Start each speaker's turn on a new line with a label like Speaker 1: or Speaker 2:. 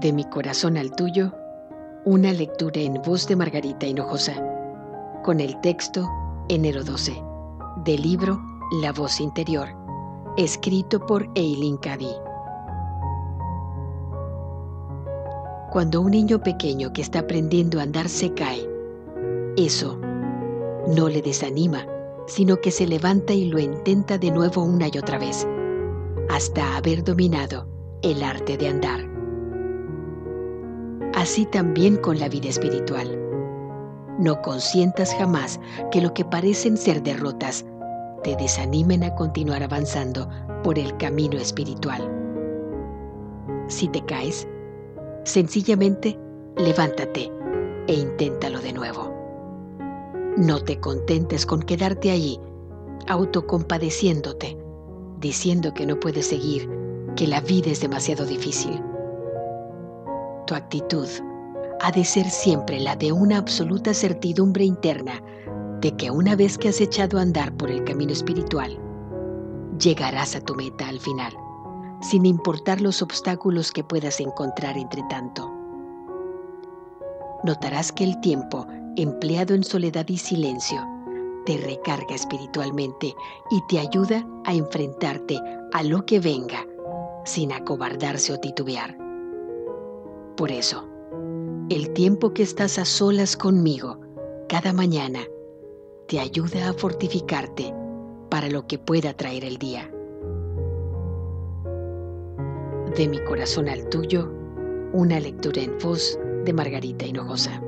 Speaker 1: De mi corazón al tuyo, una lectura en voz de Margarita Hinojosa, con el texto Enero 12, del libro La voz interior, escrito por Eileen Cady. Cuando un niño pequeño que está aprendiendo a andar se cae, eso no le desanima, sino que se levanta y lo intenta de nuevo una y otra vez, hasta haber dominado el arte de andar así también con la vida espiritual. No consientas jamás que lo que parecen ser derrotas te desanimen a continuar avanzando por el camino espiritual. Si te caes, sencillamente levántate e inténtalo de nuevo. No te contentes con quedarte allí, autocompadeciéndote, diciendo que no puedes seguir, que la vida es demasiado difícil tu actitud ha de ser siempre la de una absoluta certidumbre interna de que una vez que has echado a andar por el camino espiritual, llegarás a tu meta al final, sin importar los obstáculos que puedas encontrar entre tanto. Notarás que el tiempo empleado en soledad y silencio te recarga espiritualmente y te ayuda a enfrentarte a lo que venga sin acobardarse o titubear. Por eso, el tiempo que estás a solas conmigo cada mañana te ayuda a fortificarte para lo que pueda traer el día. De mi corazón al tuyo, una lectura en voz de Margarita Hinojosa.